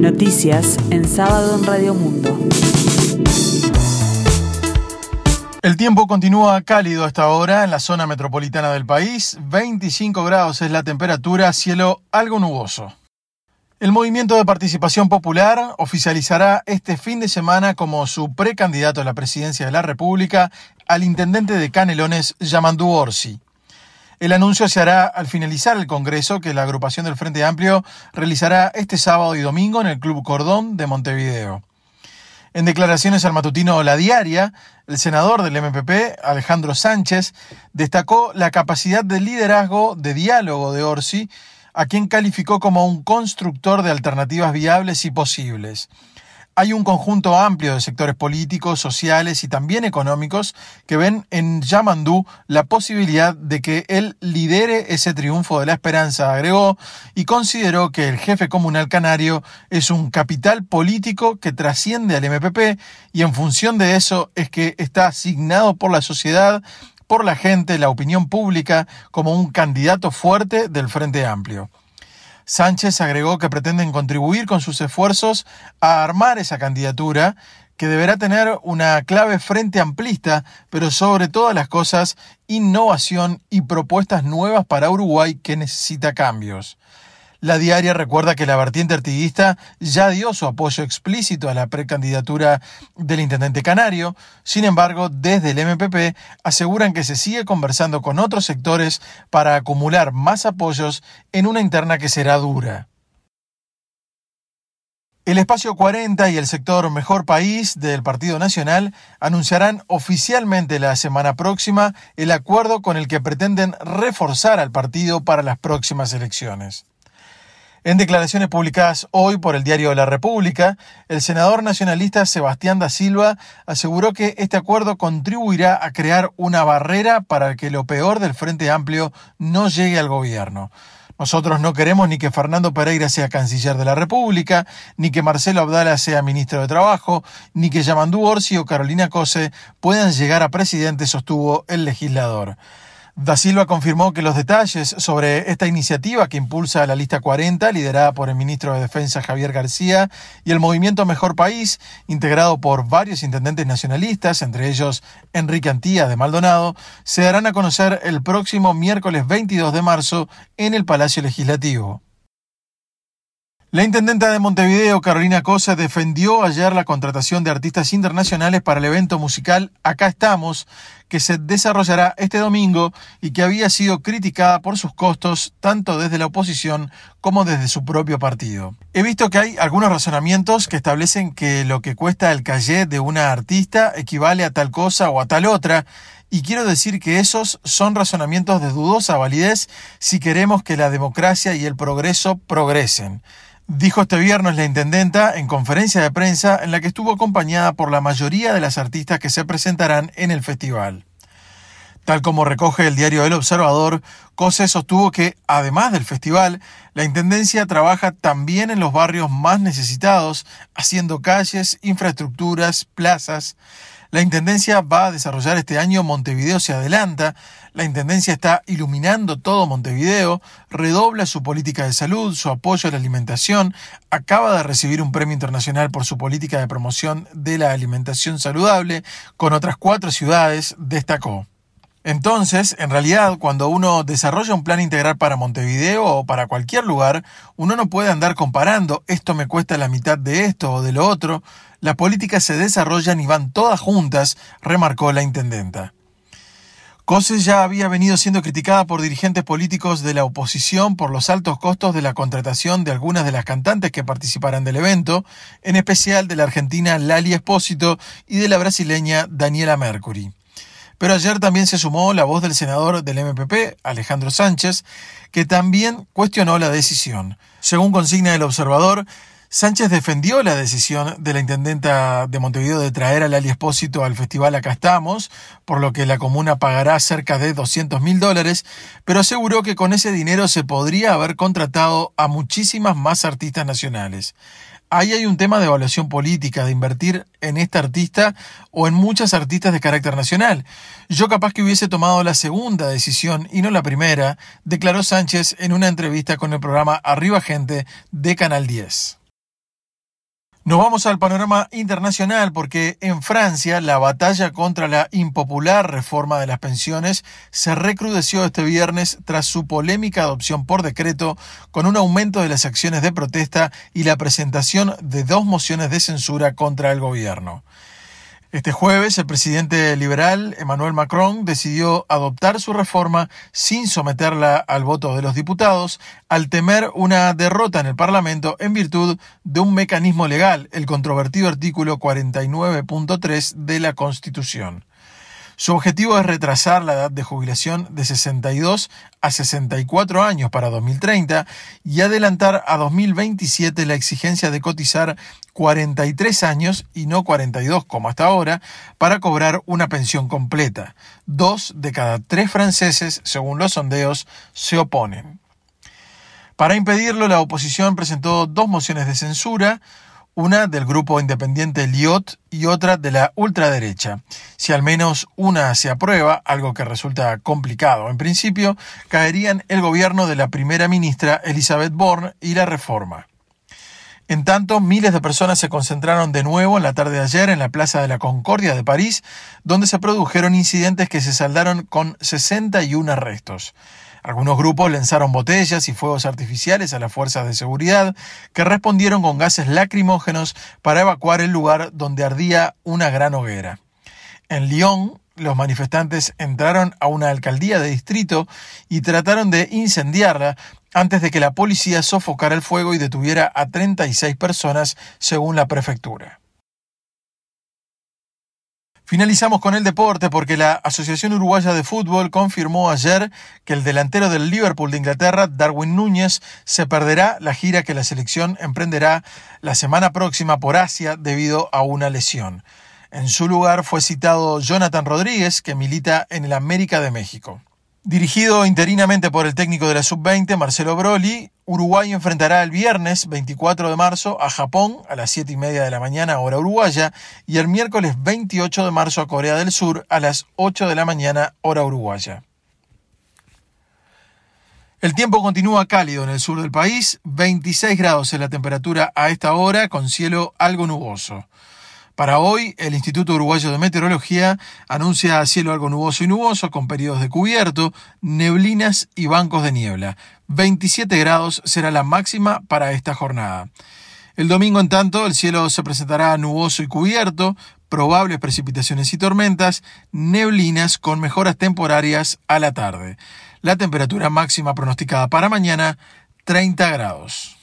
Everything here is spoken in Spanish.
Noticias en sábado en Radio Mundo. El tiempo continúa cálido hasta ahora en la zona metropolitana del país. 25 grados es la temperatura, cielo algo nuboso. El Movimiento de Participación Popular oficializará este fin de semana como su precandidato a la presidencia de la República al intendente de Canelones, Yamandu Orsi. El anuncio se hará al finalizar el Congreso que la agrupación del Frente Amplio realizará este sábado y domingo en el Club Cordón de Montevideo. En declaraciones al matutino La Diaria, el senador del MPP, Alejandro Sánchez, destacó la capacidad de liderazgo, de diálogo de Orsi, a quien calificó como un constructor de alternativas viables y posibles hay un conjunto amplio de sectores políticos, sociales y también económicos que ven en Yamandú la posibilidad de que él lidere ese triunfo de la esperanza, agregó, y consideró que el jefe comunal canario es un capital político que trasciende al MPP y en función de eso es que está asignado por la sociedad por la gente, la opinión pública, como un candidato fuerte del Frente Amplio. Sánchez agregó que pretenden contribuir con sus esfuerzos a armar esa candidatura que deberá tener una clave frente amplista, pero sobre todas las cosas, innovación y propuestas nuevas para Uruguay que necesita cambios. La diaria recuerda que la vertiente artiguista ya dio su apoyo explícito a la precandidatura del intendente canario, sin embargo, desde el MPP aseguran que se sigue conversando con otros sectores para acumular más apoyos en una interna que será dura. El Espacio 40 y el sector Mejor País del Partido Nacional anunciarán oficialmente la semana próxima el acuerdo con el que pretenden reforzar al partido para las próximas elecciones. En declaraciones publicadas hoy por el diario La República, el senador nacionalista Sebastián da Silva aseguró que este acuerdo contribuirá a crear una barrera para que lo peor del Frente Amplio no llegue al gobierno. Nosotros no queremos ni que Fernando Pereira sea canciller de la República, ni que Marcelo Abdala sea ministro de Trabajo, ni que Yamandú Orsi o Carolina Cose puedan llegar a presidente, sostuvo el legislador. Da Silva confirmó que los detalles sobre esta iniciativa que impulsa la lista 40, liderada por el ministro de Defensa Javier García, y el movimiento Mejor País, integrado por varios intendentes nacionalistas, entre ellos Enrique Antía de Maldonado, se darán a conocer el próximo miércoles 22 de marzo en el Palacio Legislativo. La intendenta de Montevideo, Carolina Cosa, defendió ayer la contratación de artistas internacionales para el evento musical Acá estamos, que se desarrollará este domingo y que había sido criticada por sus costos tanto desde la oposición como desde su propio partido. He visto que hay algunos razonamientos que establecen que lo que cuesta el calle de una artista equivale a tal cosa o a tal otra, y quiero decir que esos son razonamientos de dudosa validez si queremos que la democracia y el progreso progresen dijo este viernes la intendenta en conferencia de prensa en la que estuvo acompañada por la mayoría de las artistas que se presentarán en el festival. Tal como recoge el diario El Observador, Cose sostuvo que, además del festival, la Intendencia trabaja también en los barrios más necesitados, haciendo calles, infraestructuras, plazas, la Intendencia va a desarrollar este año Montevideo se adelanta. La Intendencia está iluminando todo Montevideo, redobla su política de salud, su apoyo a la alimentación, acaba de recibir un premio internacional por su política de promoción de la alimentación saludable, con otras cuatro ciudades, destacó. Entonces, en realidad, cuando uno desarrolla un plan integral para Montevideo o para cualquier lugar, uno no puede andar comparando esto me cuesta la mitad de esto o de lo otro. Las políticas se desarrollan y van todas juntas, remarcó la intendenta. Coses ya había venido siendo criticada por dirigentes políticos de la oposición por los altos costos de la contratación de algunas de las cantantes que participarán del evento, en especial de la argentina Lali Espósito y de la brasileña Daniela Mercury. Pero ayer también se sumó la voz del senador del MPP, Alejandro Sánchez, que también cuestionó la decisión. Según consigna el observador, Sánchez defendió la decisión de la intendenta de Montevideo de traer a Lali Espósito al festival Acá estamos, por lo que la comuna pagará cerca de 200 mil dólares, pero aseguró que con ese dinero se podría haber contratado a muchísimas más artistas nacionales ahí hay un tema de evaluación política, de invertir en esta artista o en muchas artistas de carácter nacional. Yo capaz que hubiese tomado la segunda decisión y no la primera, declaró Sánchez en una entrevista con el programa Arriba Gente de Canal 10. Nos vamos al panorama internacional porque en Francia la batalla contra la impopular reforma de las pensiones se recrudeció este viernes tras su polémica adopción por decreto con un aumento de las acciones de protesta y la presentación de dos mociones de censura contra el gobierno. Este jueves, el presidente liberal Emmanuel Macron decidió adoptar su reforma sin someterla al voto de los diputados, al temer una derrota en el Parlamento en virtud de un mecanismo legal, el controvertido artículo 49.3 de la Constitución. Su objetivo es retrasar la edad de jubilación de 62 a 64 años para 2030 y adelantar a 2027 la exigencia de cotizar 43 años y no 42 como hasta ahora para cobrar una pensión completa. Dos de cada tres franceses, según los sondeos, se oponen. Para impedirlo, la oposición presentó dos mociones de censura, una del grupo independiente Liot y otra de la ultraderecha. Si al menos una se aprueba, algo que resulta complicado en principio, caerían el gobierno de la primera ministra Elizabeth Borne y la reforma. En tanto, miles de personas se concentraron de nuevo en la tarde de ayer en la Plaza de la Concordia de París, donde se produjeron incidentes que se saldaron con 61 arrestos. Algunos grupos lanzaron botellas y fuegos artificiales a las fuerzas de seguridad, que respondieron con gases lacrimógenos para evacuar el lugar donde ardía una gran hoguera. En Lyon, los manifestantes entraron a una alcaldía de distrito y trataron de incendiarla antes de que la policía sofocara el fuego y detuviera a 36 personas, según la prefectura. Finalizamos con el deporte porque la Asociación Uruguaya de Fútbol confirmó ayer que el delantero del Liverpool de Inglaterra, Darwin Núñez, se perderá la gira que la selección emprenderá la semana próxima por Asia debido a una lesión. En su lugar fue citado Jonathan Rodríguez, que milita en el América de México. Dirigido interinamente por el técnico de la sub-20, Marcelo Broli, Uruguay enfrentará el viernes 24 de marzo a Japón a las 7 y media de la mañana, hora uruguaya, y el miércoles 28 de marzo a Corea del Sur a las 8 de la mañana, hora uruguaya. El tiempo continúa cálido en el sur del país, 26 grados es la temperatura a esta hora, con cielo algo nuboso. Para hoy, el Instituto Uruguayo de Meteorología anuncia cielo algo nuboso y nuboso con periodos de cubierto, neblinas y bancos de niebla. 27 grados será la máxima para esta jornada. El domingo, en tanto, el cielo se presentará nuboso y cubierto, probables precipitaciones y tormentas, neblinas con mejoras temporarias a la tarde. La temperatura máxima pronosticada para mañana, 30 grados.